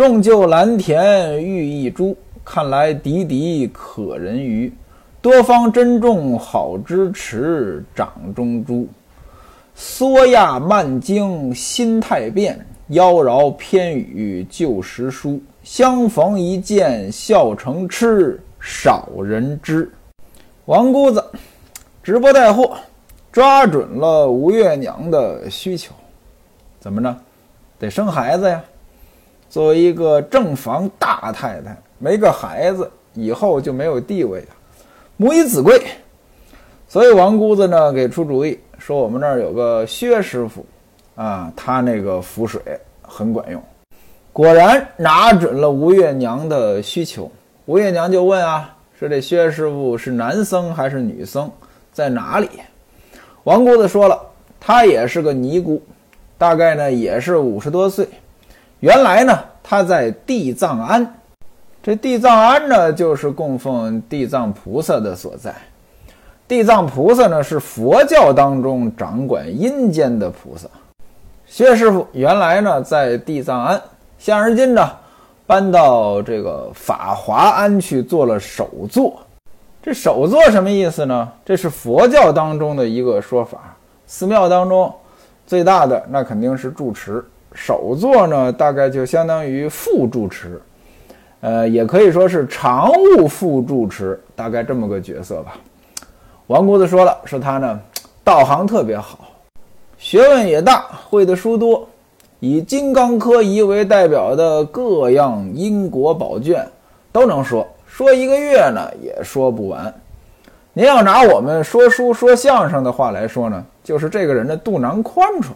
种就蓝田玉一株，看来滴滴可人鱼。多方珍重好支持，掌中珠。缩亚慢经心态变，妖娆偏语旧时书。相逢一见笑成痴，少人知。王姑子直播带货，抓准了吴月娘的需求，怎么着？得生孩子呀！作为一个正房大太太，没个孩子，以后就没有地位了，母以子贵。所以王姑子呢，给出主意说，我们那儿有个薛师傅，啊，他那个符水很管用。果然拿准了吴月娘的需求，吴月娘就问啊，说这薛师傅是男僧还是女僧，在哪里？王姑子说了，他也是个尼姑，大概呢也是五十多岁。原来呢，他在地藏庵，这地藏庵呢，就是供奉地藏菩萨的所在。地藏菩萨呢，是佛教当中掌管阴间的菩萨。薛师傅原来呢，在地藏庵，现而今呢，搬到这个法华庵去做了首座。这首座什么意思呢？这是佛教当中的一个说法。寺庙当中最大的那肯定是住持。首座呢，大概就相当于副住持，呃，也可以说是常务副住持，大概这么个角色吧。王姑子说了，说他呢，道行特别好，学问也大，会的书多，以金刚科仪为代表的各样因果宝卷都能说，说一个月呢也说不完。您要拿我们说书说相声的话来说呢，就是这个人的肚囊宽敞。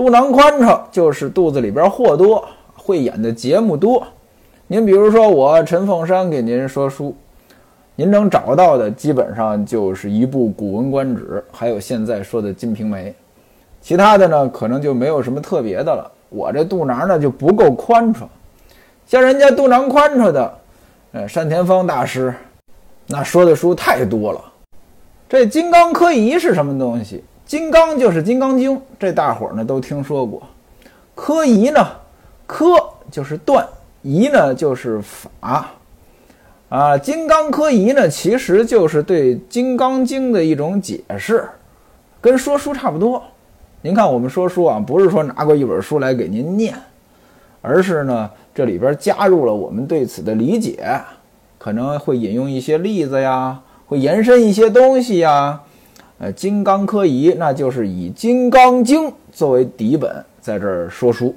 肚囊宽敞就是肚子里边货多，会演的节目多。您比如说我陈凤山给您说书，您能找到的基本上就是一部《古文观止》，还有现在说的《金瓶梅》，其他的呢可能就没有什么特别的了。我这肚囊呢就不够宽敞，像人家肚囊宽敞的，呃，单田芳大师，那说的书太多了。这金刚科仪是什么东西？金刚就是《金刚经》，这大伙儿呢都听说过。科仪呢，科就是断，仪呢就是法。啊，金刚科仪呢，其实就是对《金刚经》的一种解释，跟说书差不多。您看我们说书啊，不是说拿过一本书来给您念，而是呢这里边加入了我们对此的理解，可能会引用一些例子呀，会延伸一些东西呀。呃，金刚科仪，那就是以《金刚经》作为底本，在这儿说书。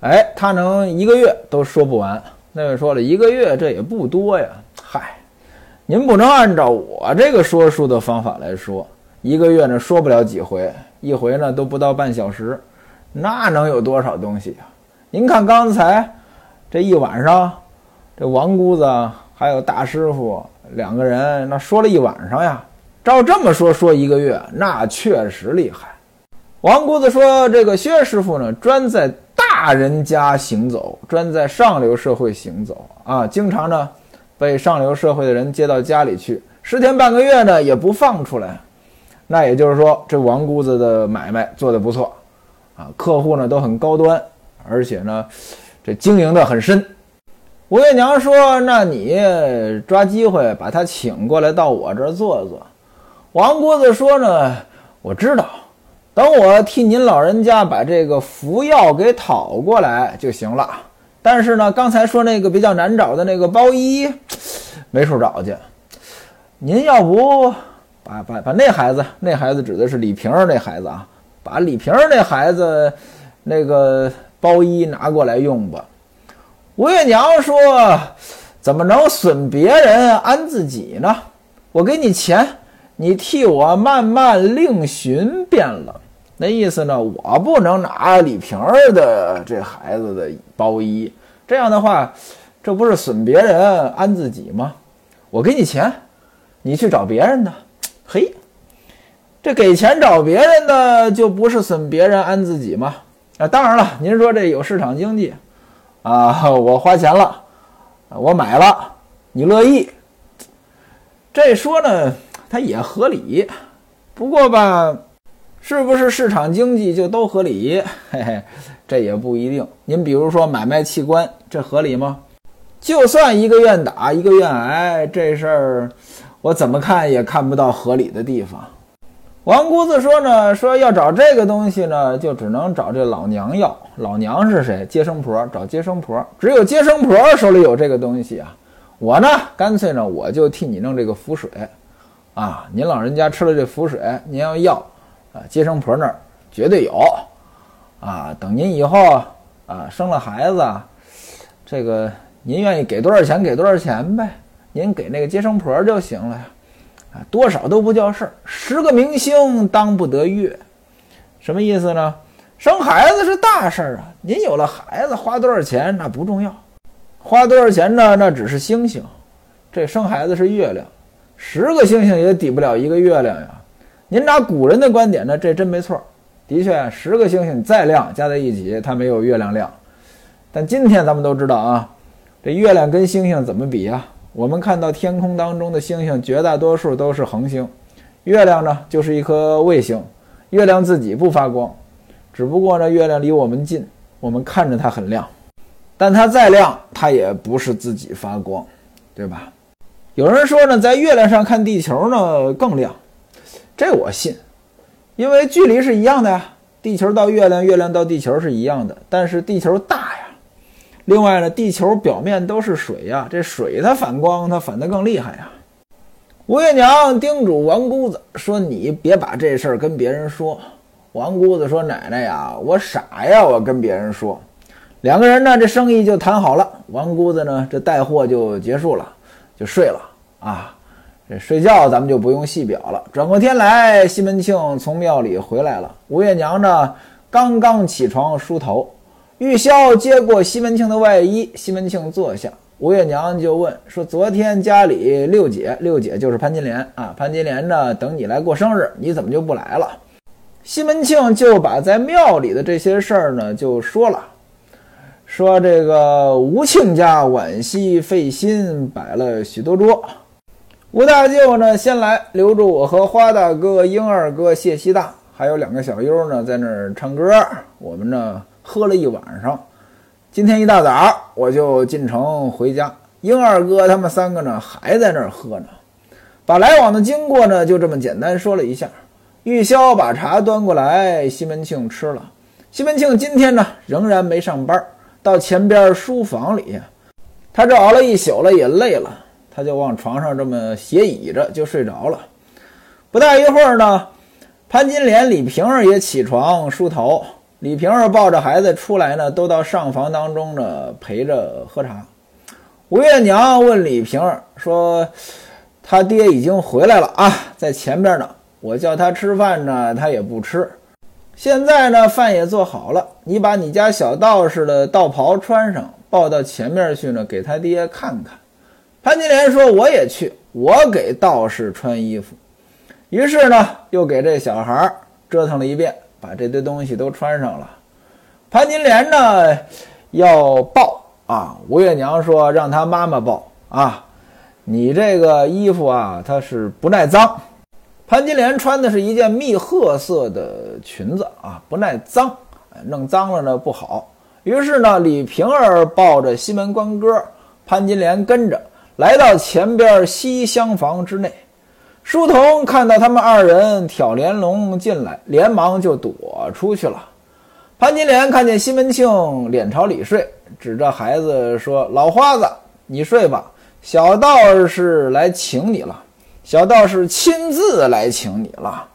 哎，他能一个月都说不完。那位说了一个月，这也不多呀。嗨，您不能按照我这个说书的方法来说，一个月呢说不了几回，一回呢都不到半小时，那能有多少东西呀？您看刚才这一晚上，这王姑子还有大师傅两个人，那说了一晚上呀。照这么说，说一个月，那确实厉害。王姑子说：“这个薛师傅呢，专在大人家行走，专在上流社会行走啊，经常呢被上流社会的人接到家里去，十天半个月呢也不放出来。那也就是说，这王姑子的买卖做得不错啊，客户呢都很高端，而且呢这经营的很深。”吴月娘说：“那你抓机会把他请过来到我这儿坐坐。”王姑子说呢，我知道，等我替您老人家把这个服药给讨过来就行了。但是呢，刚才说那个比较难找的那个包衣，没处找去。您要不把把把那孩子，那孩子指的是李瓶儿那孩子啊，把李瓶儿那孩子那个包衣拿过来用吧。吴月娘说：“怎么能损别人安自己呢？我给你钱。”你替我慢慢另寻便了，那意思呢？我不能拿李瓶儿的这孩子的包衣，这样的话，这不是损别人安自己吗？我给你钱，你去找别人的。嘿，这给钱找别人的就不是损别人安自己吗？啊，当然了，您说这有市场经济啊，我花钱了，我买了，你乐意？这说呢？它也合理，不过吧，是不是市场经济就都合理？嘿嘿，这也不一定。您比如说买卖器官，这合理吗？就算一个愿打，一个愿挨，这事儿我怎么看也看不到合理的地方。王姑子说呢，说要找这个东西呢，就只能找这老娘要。老娘是谁？接生婆，找接生婆。只有接生婆手里有这个东西啊。我呢，干脆呢，我就替你弄这个符水，啊，您老人家吃了这符水，您要要。啊，接生婆那儿绝对有，啊，等您以后啊生了孩子，这个您愿意给多少钱给多少钱呗，您给那个接生婆就行了呀，啊，多少都不叫事儿，十个明星当不得月，什么意思呢？生孩子是大事儿啊，您有了孩子花多少钱那不重要，花多少钱呢？那只是星星，这生孩子是月亮，十个星星也抵不了一个月亮呀。您拿古人的观点呢，这真没错。的确，十个星星再亮，加在一起，它没有月亮亮。但今天咱们都知道啊，这月亮跟星星怎么比啊？我们看到天空当中的星星，绝大多数都是恒星，月亮呢就是一颗卫星。月亮自己不发光，只不过呢，月亮离我们近，我们看着它很亮，但它再亮，它也不是自己发光，对吧？有人说呢，在月亮上看地球呢更亮。这我信，因为距离是一样的呀，地球到月亮，月亮到地球是一样的，但是地球大呀。另外呢，地球表面都是水呀，这水它反光，它反得更厉害呀。吴月娘叮嘱王姑子说：“你别把这事儿跟别人说。”王姑子说：“奶奶呀，我傻呀，我跟别人说。”两个人呢，这生意就谈好了。王姑子呢，这带货就结束了，就睡了啊。这睡觉咱们就不用细表了。转过天来，西门庆从庙里回来了。吴月娘呢，刚刚起床梳头。玉箫接过西门庆的外衣，西门庆坐下，吴月娘就问说：“昨天家里六姐，六姐就是潘金莲啊，潘金莲呢，等你来过生日，你怎么就不来了？”西门庆就把在庙里的这些事儿呢，就说了，说这个吴庆家惋惜费心摆了许多桌。吴大舅呢，先来留住我和花大哥、英二哥、谢西大，还有两个小优呢，在那儿唱歌。我们呢喝了一晚上。今天一大早我就进城回家，英二哥他们三个呢还在那儿喝呢。把来往的经过呢就这么简单说了一下。玉箫把茶端过来，西门庆吃了。西门庆今天呢仍然没上班，到前边书房里，他这熬了一宿了，也累了。他就往床上这么斜倚着，就睡着了。不大一会儿呢，潘金莲、李瓶儿也起床梳头。李瓶儿抱着孩子出来呢，都到上房当中呢陪着喝茶。吴月娘问李瓶儿说：“他爹已经回来了啊，在前边呢。我叫他吃饭呢，他也不吃。现在呢，饭也做好了，你把你家小道士的道袍穿上，抱到前面去呢，给他爹看看。”潘金莲说：“我也去，我给道士穿衣服。”于是呢，又给这小孩折腾了一遍，把这堆东西都穿上了。潘金莲呢，要抱啊，吴月娘说：“让他妈妈抱啊，你这个衣服啊，它是不耐脏。”潘金莲穿的是一件蜜褐色的裙子啊，不耐脏，弄脏了呢不好。于是呢，李瓶儿抱着西门关哥，潘金莲跟着。来到前边西厢房之内，书童看到他们二人挑帘笼进来，连忙就躲出去了。潘金莲看见西门庆脸朝里睡，指着孩子说：“老花子，你睡吧，小道士来请你了。小道士亲自来请你了。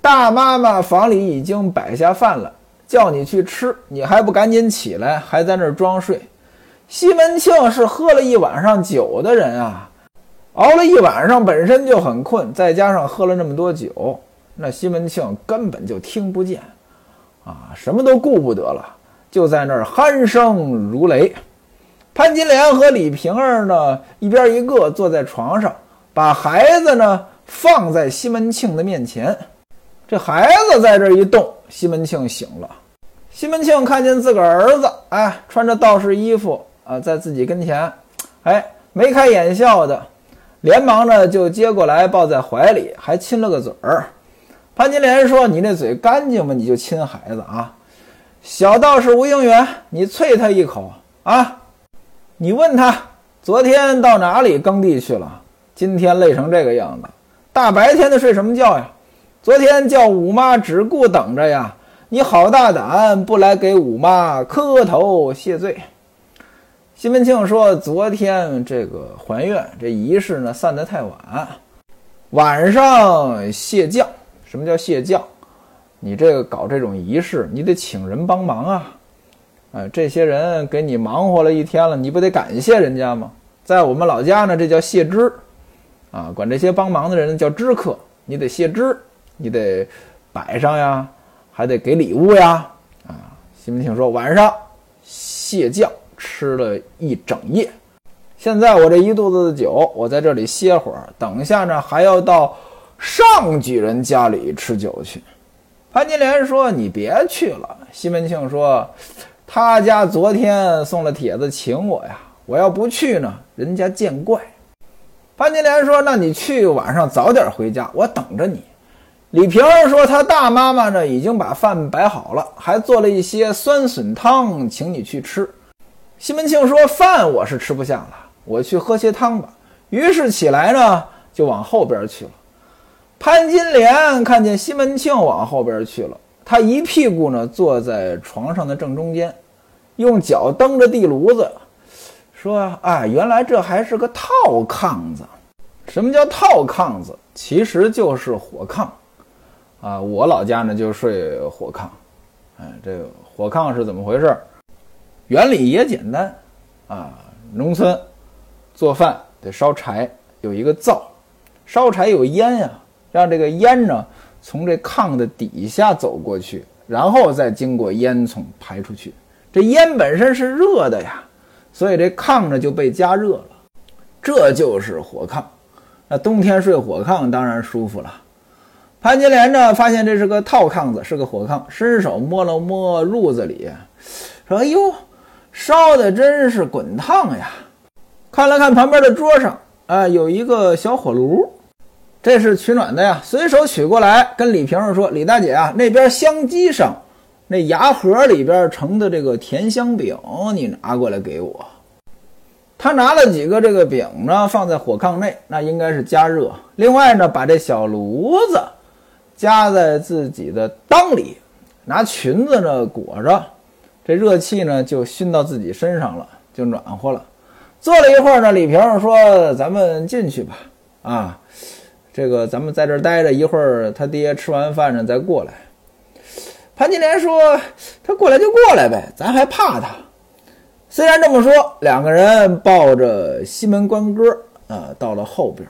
大妈妈房里已经摆下饭了，叫你去吃，你还不赶紧起来，还在那儿装睡。”西门庆是喝了一晚上酒的人啊，熬了一晚上本身就很困，再加上喝了那么多酒，那西门庆根本就听不见，啊，什么都顾不得了，就在那儿鼾声如雷。潘金莲和李瓶儿呢，一边一个坐在床上，把孩子呢放在西门庆的面前。这孩子在这一动，西门庆醒了。西门庆看见自个儿儿子，哎，穿着道士衣服。啊，在自己跟前，哎，眉开眼笑的，连忙呢就接过来抱在怀里，还亲了个嘴儿。潘金莲说：“你那嘴干净吗？你就亲孩子啊？小道士吴应元，你啐他一口啊！你问他昨天到哪里耕地去了？今天累成这个样子，大白天的睡什么觉呀？昨天叫五妈只顾等着呀！你好大胆，不来给五妈磕头谢罪。”西门庆说：“昨天这个还愿这仪式呢，散得太晚，晚上谢将。”什么叫谢将？你这个搞这种仪式，你得请人帮忙啊！哎，这些人给你忙活了一天了，你不得感谢人家吗？在我们老家呢，这叫谢知，啊，管这些帮忙的人叫知客，你得谢知，你得摆上呀，还得给礼物呀！啊，西门庆说晚上蟹将吃了一整夜，现在我这一肚子的酒，我在这里歇会儿，等一下呢还要到。上举人家里吃酒去，潘金莲说：“你别去了。”西门庆说：“他家昨天送了帖子请我呀，我要不去呢，人家见怪。”潘金莲说：“那你去晚上早点回家，我等着你。”李瓶儿说：“他大妈妈呢，已经把饭摆好了，还做了一些酸笋汤，请你去吃。”西门庆说：“饭我是吃不下了，我去喝些汤吧。”于是起来呢，就往后边去了。潘金莲看见西门庆往后边去了，他一屁股呢坐在床上的正中间，用脚蹬着地炉子，说：“啊，原来这还是个套炕子。什么叫套炕子？其实就是火炕。啊，我老家呢就睡火炕。哎，这个火炕是怎么回事？原理也简单。啊，农村做饭得烧柴，有一个灶，烧柴有烟呀。”让这个烟呢从这炕的底下走过去，然后再经过烟囱排出去。这烟本身是热的呀，所以这炕呢就被加热了。这就是火炕。那冬天睡火炕当然舒服了。潘金莲呢发现这是个套炕子，是个火炕，伸手摸了摸褥子里，说：“哎呦，烧的真是滚烫呀！”看了看旁边的桌上，啊，有一个小火炉。这是取暖的呀，随手取过来，跟李瓶儿说：“李大姐啊，那边香机上那牙盒里边盛的这个甜香饼，你拿过来给我。”他拿了几个这个饼呢，放在火炕内，那应该是加热。另外呢，把这小炉子夹在自己的裆里，拿裙子呢裹着，这热气呢就熏到自己身上了，就暖和了。坐了一会儿呢，李瓶说：“咱们进去吧。”啊。这个咱们在这儿待着一会儿，他爹吃完饭呢再过来。潘金莲说：“他过来就过来呗，咱还怕他？”虽然这么说，两个人抱着西门官哥啊，到了后边。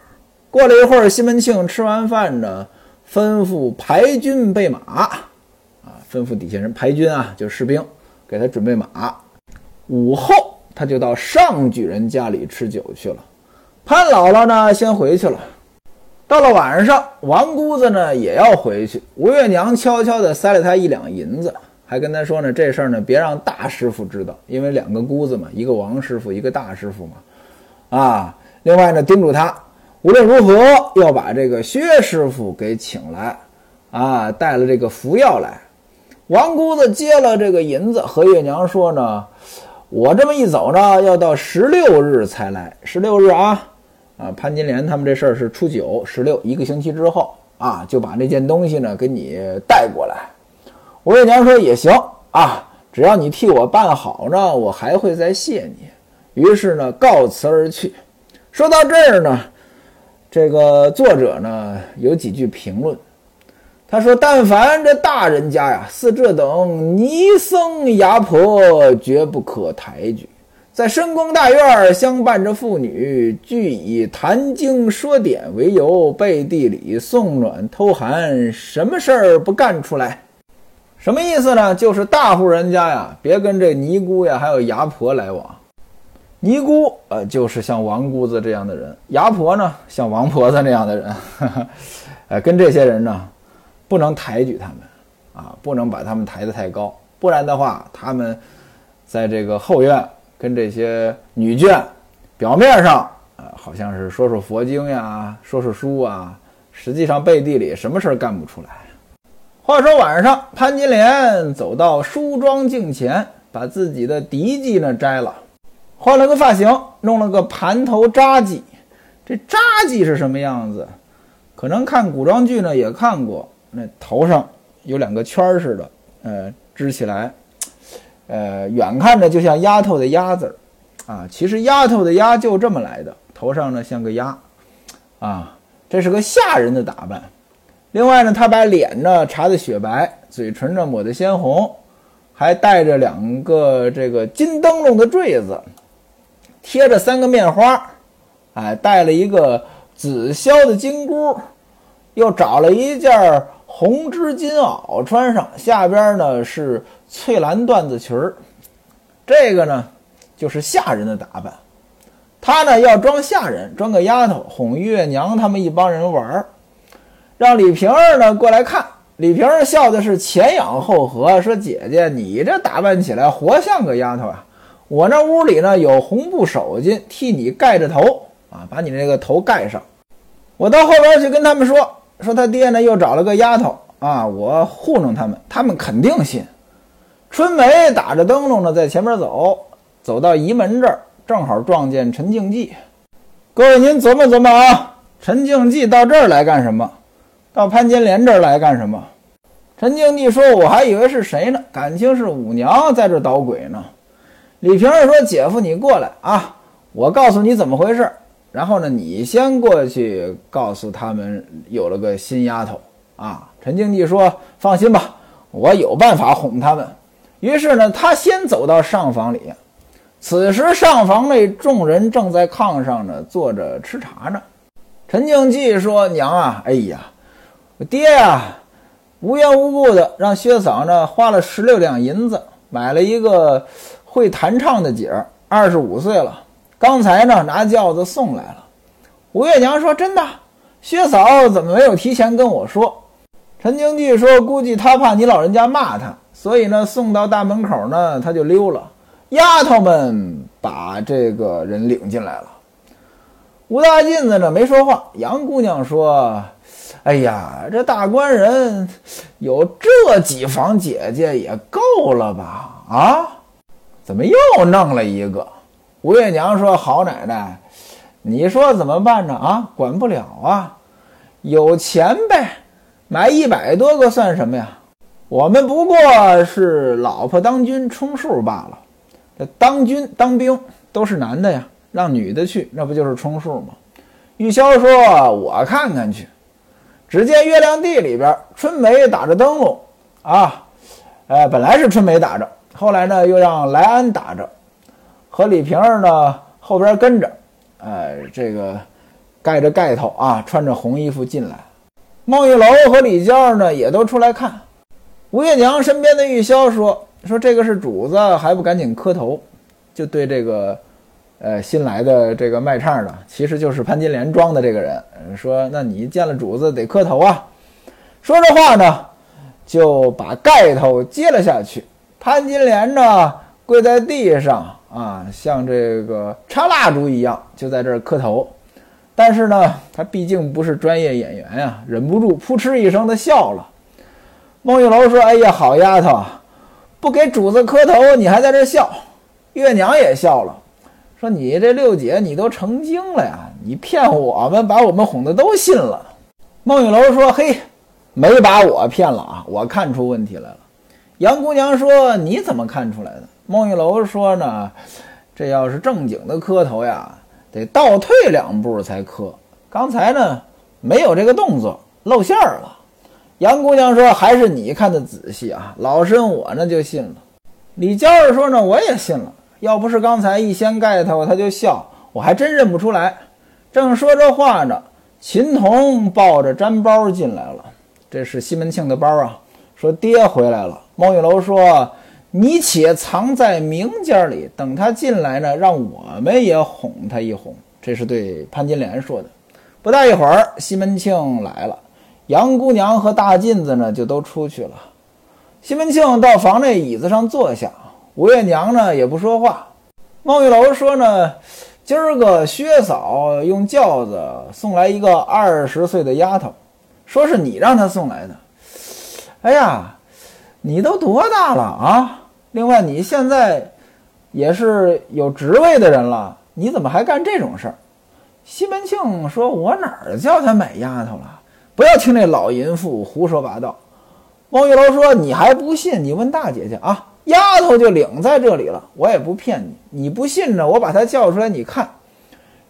过了一会儿，西门庆吃完饭呢，吩咐排军备马啊，吩咐底下人排军啊，就是士兵给他准备马。午后，他就到上举人家里吃酒去了。潘姥姥呢，先回去了。到了晚上，王姑子呢也要回去。吴月娘悄悄地塞了他一两银子，还跟他说呢：“这事儿呢，别让大师傅知道，因为两个姑子嘛，一个王师傅，一个大师傅嘛。”啊，另外呢，叮嘱他无论如何要把这个薛师傅给请来，啊，带了这个服药来。王姑子接了这个银子，和月娘说呢：“我这么一走呢，要到十六日才来，十六日啊。”啊，潘金莲他们这事儿是初九、十六一个星期之后啊，就把那件东西呢给你带过来。吴月娘说也行啊，只要你替我办好呢，我还会再谢你。于是呢，告辞而去。说到这儿呢，这个作者呢有几句评论，他说：“但凡这大人家呀，似这等尼僧牙婆，绝不可抬举。”在深宫大院相伴着妇女，俱以谈经说典为由，背地里送暖偷寒，什么事儿不干出来？什么意思呢？就是大户人家呀，别跟这尼姑呀，还有牙婆来往。尼姑呃，就是像王姑子这样的人；牙婆呢，像王婆子那样的人。呃，跟这些人呢，不能抬举他们啊，不能把他们抬得太高，不然的话，他们在这个后院。跟这些女眷，表面上呃好像是说说佛经呀，说说书啊，实际上背地里什么事儿干不出来。话说晚上，潘金莲走到梳妆镜前，把自己的嫡髻呢摘了，换了个发型，弄了个盘头扎髻。这扎髻是什么样子？可能看古装剧呢也看过，那头上有两个圈儿似的，呃，支起来，呃，远看着就像丫头的丫字儿，啊，其实丫头的丫就这么来的，头上呢像个鸭，啊，这是个下人的打扮。另外呢，他把脸呢擦得雪白，嘴唇呢抹得鲜红，还带着两个这个金灯笼的坠子，贴着三个面花，哎，戴了一个紫霄的金箍，又找了一件红织金袄穿上，下边呢是翠蓝缎子裙儿。这个呢就是下人的打扮，他呢要装下人，装个丫头，哄月娘他们一帮人玩儿。让李瓶儿呢过来看，李瓶儿笑的是前仰后合，说：“姐姐，你这打扮起来活像个丫头啊！我那屋里呢有红布手巾，替你盖着头啊，把你那个头盖上。我到后边去跟他们说，说他爹呢又找了个丫头啊，我糊弄他们，他们肯定信。”春梅打着灯笼呢，在前面走，走到仪门这儿，正好撞见陈静济。各位，您琢磨琢磨啊，陈静济到这儿来干什么？到潘金莲这儿来干什么？陈静帝说：“我还以为是谁呢，感情是五娘在这捣鬼呢。”李瓶儿说：“姐夫，你过来啊，我告诉你怎么回事。然后呢，你先过去告诉他们有了个新丫头啊。”陈静帝说：“放心吧，我有办法哄他们。”于是呢，他先走到上房里。此时上房内众人正在炕上呢坐着吃茶呢。陈静济说：“娘啊，哎呀！”爹呀，无缘无故的让薛嫂呢花了十六两银子买了一个会弹唱的姐儿，二十五岁了。刚才呢拿轿子送来了。吴月娘说：“真的，薛嫂怎么没有提前跟我说？”陈经济说：“估计他怕你老人家骂他，所以呢送到大门口呢他就溜了。丫头们把这个人领进来了。吴大妗子呢没说话。杨姑娘说。哎呀，这大官人有这几房姐姐也够了吧？啊，怎么又弄了一个？吴月娘说：“好奶奶，你说怎么办呢？啊，管不了啊，有钱呗，买一百多个算什么呀？我们不过是老婆当军充数罢了。这当军当兵都是男的呀，让女的去，那不就是充数吗？”玉箫说：“我看看去。”只见月亮地里边，春梅打着灯笼，啊，呃，本来是春梅打着，后来呢又让莱安打着，和李瓶儿呢后边跟着，哎，这个盖着盖头啊，穿着红衣服进来。孟玉楼和李娇呢也都出来看。吴月娘身边的玉箫说：“说这个是主子，还不赶紧磕头？”就对这个。呃，新来的这个卖唱的，其实就是潘金莲装的这个人。说：“那你见了主子得磕头啊。”说着话呢，就把盖头揭了下去。潘金莲呢，跪在地上啊，像这个插蜡烛一样，就在这儿磕头。但是呢，他毕竟不是专业演员呀，忍不住扑哧一声的笑了。孟玉楼说：“哎呀，好丫头，不给主子磕头，你还在这笑。”月娘也笑了。说你这六姐，你都成精了呀！你骗我们，把我们哄得都信了。孟玉楼说：“嘿，没把我骗了啊！我看出问题来了。”杨姑娘说：“你怎么看出来的？”孟玉楼说：“呢，这要是正经的磕头呀，得倒退两步才磕。刚才呢，没有这个动作，露馅儿了。”杨姑娘说：“还是你看的仔细啊！老身我呢就信了。”李娇儿说：“呢，我也信了。”要不是刚才一掀盖头他就笑，我还真认不出来。正说着话呢，秦童抱着毡包进来了。这是西门庆的包啊。说爹回来了。孟玉楼说：“你且藏在明间里，等他进来呢，让我们也哄他一哄。”这是对潘金莲说的。不大一会儿，西门庆来了，杨姑娘和大妗子呢就都出去了。西门庆到房内椅子上坐下。吴月娘呢也不说话。孟玉楼说呢，今儿个薛嫂用轿子送来一个二十岁的丫头，说是你让她送来的。哎呀，你都多大了啊？另外你现在也是有职位的人了，你怎么还干这种事儿？”西门庆说：“我哪儿叫他买丫头了？不要听那老淫妇胡说八道。”孟玉楼说：“你还不信？你问大姐去啊，丫头就领在这里了，我也不骗你。你不信呢，我把她叫出来，你看。”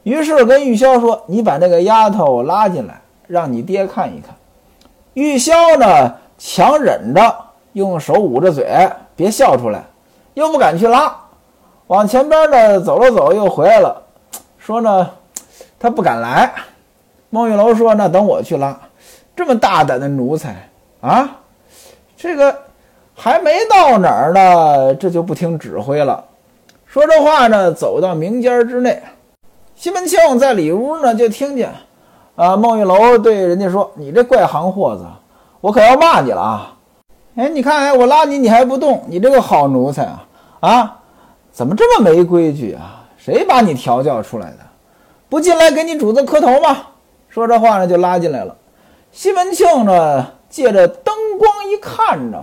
于是跟玉箫说：“你把那个丫头拉进来，让你爹看一看。”玉箫呢，强忍着，用手捂着嘴，别笑出来，又不敢去拉，往前边呢走了走，又回来了，说呢。他不敢来，孟玉楼说：“那等我去拉。”这么大胆的奴才啊，这个还没到哪儿呢，这就不听指挥了。说这话呢，走到明间之内，西门庆在里屋呢，就听见啊，孟玉楼对人家说：“你这怪行货子，我可要骂你了啊！哎，你看，哎，我拉你，你还不动，你这个好奴才啊啊，怎么这么没规矩啊？谁把你调教出来的？”不进来给你主子磕头吗？说这话呢，就拉进来了。西门庆呢，借着灯光一看着，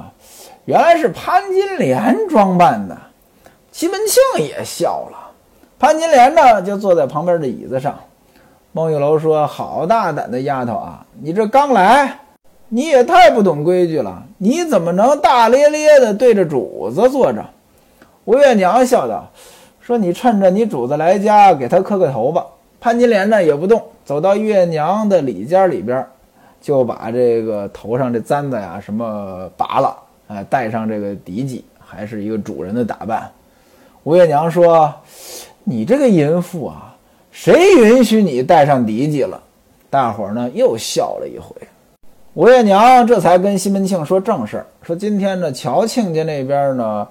原来是潘金莲装扮的。西门庆也笑了。潘金莲呢，就坐在旁边的椅子上。孟玉楼说：“好大胆的丫头啊！你这刚来，你也太不懂规矩了。你怎么能大咧咧的对着主子坐着？”吴月娘笑道：“说你趁着你主子来家，给他磕个头吧。”潘金莲呢也不动，走到月娘的里间里边，就把这个头上这簪子呀什么拔了，哎，戴上这个嫡髻，还是一个主人的打扮。吴月娘说：“你这个淫妇啊，谁允许你戴上嫡髻了？”大伙儿呢又笑了一回。吴月娘这才跟西门庆说正事儿，说今天呢乔庆家那边呢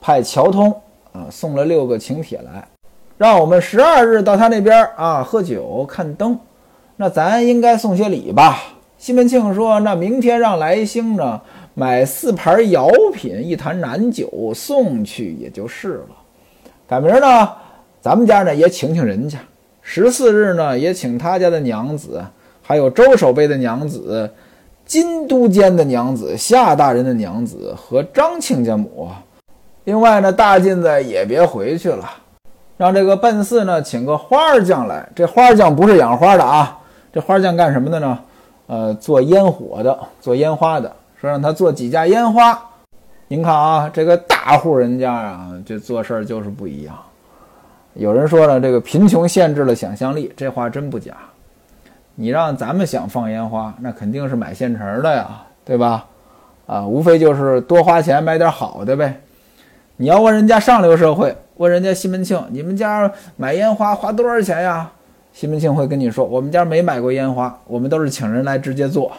派乔通啊送了六个请帖来。让我们十二日到他那边啊喝酒看灯，那咱应该送些礼吧？西门庆说：“那明天让来兴呢买四盘瑶品一坛南酒送去也就是了。赶明儿呢，咱们家呢也请请人家。十四日呢也请他家的娘子，还有周守备的娘子、金都监的娘子、夏大人的娘子和张亲家母。另外呢，大妗子也别回去了。”让这个奔四呢，请个花儿匠来。这花儿匠不是养花的啊，这花儿匠干什么的呢？呃，做烟火的，做烟花的。说让他做几架烟花。您看啊，这个大户人家啊，这做事儿就是不一样。有人说呢，这个贫穷限制了想象力，这话真不假。你让咱们想放烟花，那肯定是买现成的呀，对吧？啊，无非就是多花钱买点好的呗。你要问人家上流社会。问人家西门庆，你们家买烟花花多少钱呀？西门庆会跟你说，我们家没买过烟花，我们都是请人来直接做。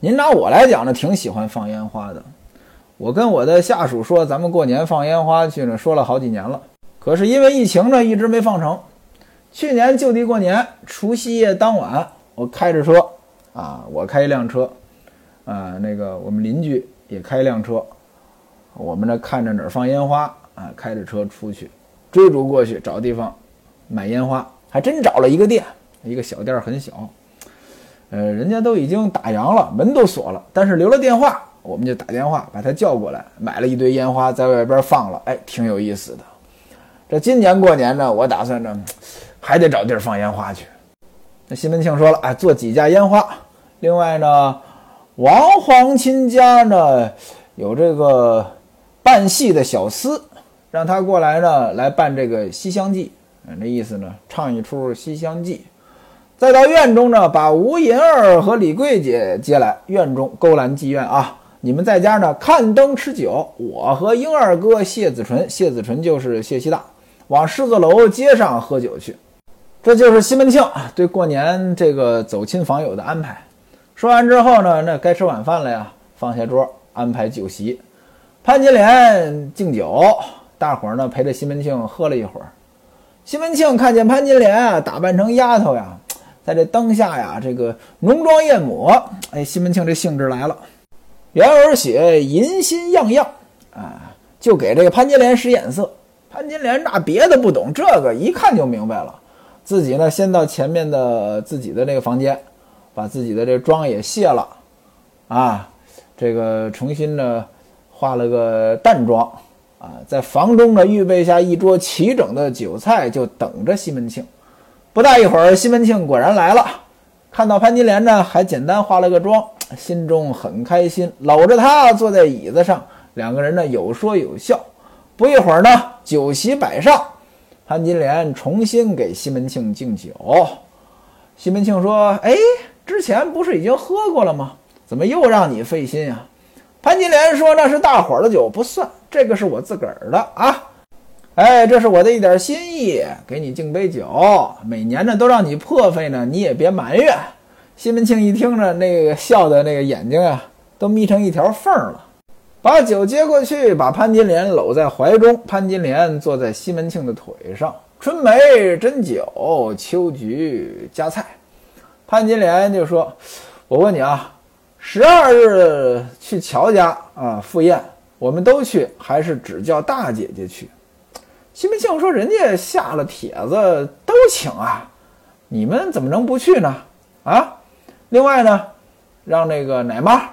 您拿我来讲呢，挺喜欢放烟花的。我跟我的下属说，咱们过年放烟花去呢，说了好几年了，可是因为疫情呢，一直没放成。去年就地过年，除夕夜当晚，我开着车啊，我开一辆车，啊，那个我们邻居也开一辆车，我们这看着哪儿放烟花。啊，开着车出去，追逐过去找地方买烟花，还真找了一个店，一个小店很小，呃，人家都已经打烊了，门都锁了，但是留了电话，我们就打电话把他叫过来，买了一堆烟花在外边放了，哎，挺有意思的。这今年过年呢，我打算着还得找地儿放烟花去。那西门庆说了，哎，做几架烟花，另外呢，王皇亲家呢有这个办戏的小厮。让他过来呢，来办这个《西厢记》，嗯，那意思呢，唱一出《西厢记》，再到院中呢，把吴银儿和李桂姐接来院中勾栏妓院啊。你们在家呢看灯吃酒，我和英二哥谢子纯，谢子纯就是谢希大，往狮子楼街上喝酒去。这就是西门庆对过年这个走亲访友的安排。说完之后呢，那该吃晚饭了呀，放下桌安排酒席，潘金莲敬酒。大伙儿呢陪着西门庆喝了一会儿，西门庆看见潘金莲啊打扮成丫头呀，在这灯下呀这个浓妆艳抹，哎，西门庆这兴致来了，原文写银心样样啊，就给这个潘金莲使眼色。潘金莲那别的不懂，这个一看就明白了。自己呢先到前面的自己的这个房间，把自己的这妆也卸了，啊，这个重新呢化了个淡妆啊，在房中呢预备下一桌齐整的酒菜，就等着西门庆。不大一会儿，西门庆果然来了，看到潘金莲呢，还简单化了个妆，心中很开心，搂着她坐在椅子上，两个人呢有说有笑。不一会儿呢，酒席摆上，潘金莲重新给西门庆敬酒。西门庆说：“哎，之前不是已经喝过了吗？怎么又让你费心呀？”潘金莲说：“那是大伙儿的酒，不算，这个是我自个儿的啊。哎，这是我的一点心意，给你敬杯酒。每年呢都让你破费呢，你也别埋怨。”西门庆一听着，那个笑的那个眼睛啊，都眯成一条缝了。把酒接过去，把潘金莲搂在怀中。潘金莲坐在西门庆的腿上。春梅斟酒，秋菊夹菜。潘金莲就说：“我问你啊，十二日去乔家啊赴宴，我们都去，还是只叫大姐姐去？”西门庆说：“人家下了帖子都请啊，你们怎么能不去呢？啊？另外呢，让那个奶妈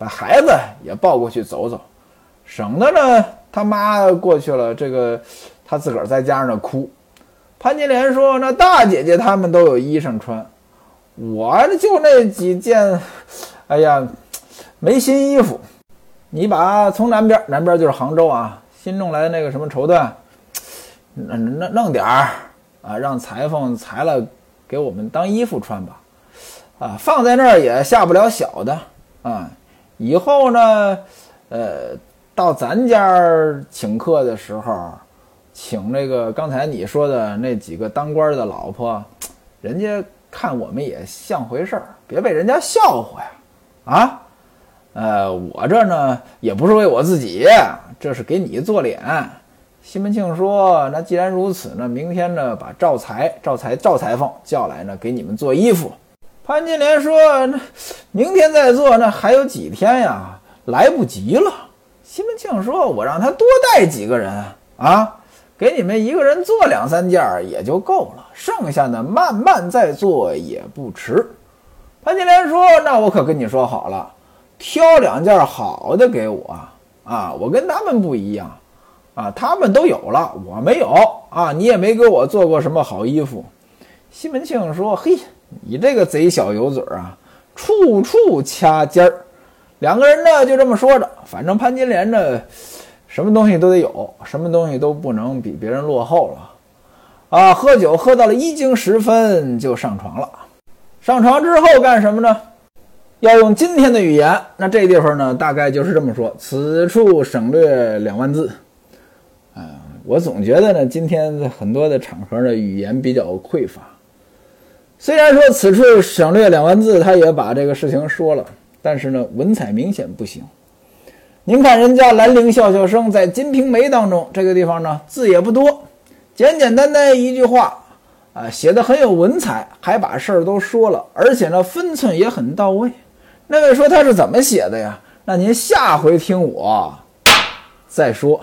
把孩子也抱过去走走，省得呢他妈过去了，这个他自个儿在家那哭。”潘金莲说：“那大姐姐她们都有衣裳穿，我就那几件，哎呀，没新衣服。你把从南边，南边就是杭州啊，新弄来的那个什么绸缎，弄弄弄点儿啊，让裁缝裁了，给我们当衣服穿吧。啊，放在那儿也下不了小的啊。以后呢，呃，到咱家请客的时候。”请那个刚才你说的那几个当官的老婆，人家看我们也像回事儿，别被人家笑话呀！啊，呃，我这呢也不是为我自己，这是给你做脸。西门庆说：“那既然如此呢，明天呢把赵才、赵才、赵裁缝叫来呢，给你们做衣服。”潘金莲说：“那明天再做，那还有几天呀？来不及了。”西门庆说：“我让他多带几个人啊。”给你们一个人做两三件也就够了，剩下的慢慢再做也不迟。潘金莲说：“那我可跟你说好了，挑两件好的给我啊！我跟他们不一样啊，他们都有了，我没有啊！你也没给我做过什么好衣服。”西门庆说：“嘿，你这个贼小油嘴啊，处处掐尖儿。”两个人呢就这么说着，反正潘金莲呢。什么东西都得有，什么东西都不能比别人落后了，啊！喝酒喝到了一更时分就上床了。上床之后干什么呢？要用今天的语言，那这地方呢，大概就是这么说：此处省略两万字。啊，我总觉得呢，今天很多的场合的语言比较匮乏。虽然说此处省略两万字，他也把这个事情说了，但是呢，文采明显不行。您看人家兰陵笑笑生在《金瓶梅》当中，这个地方呢字也不多，简简单单一句话，啊，写的很有文采，还把事儿都说了，而且呢分寸也很到位。那位说他是怎么写的呀？那您下回听我再说。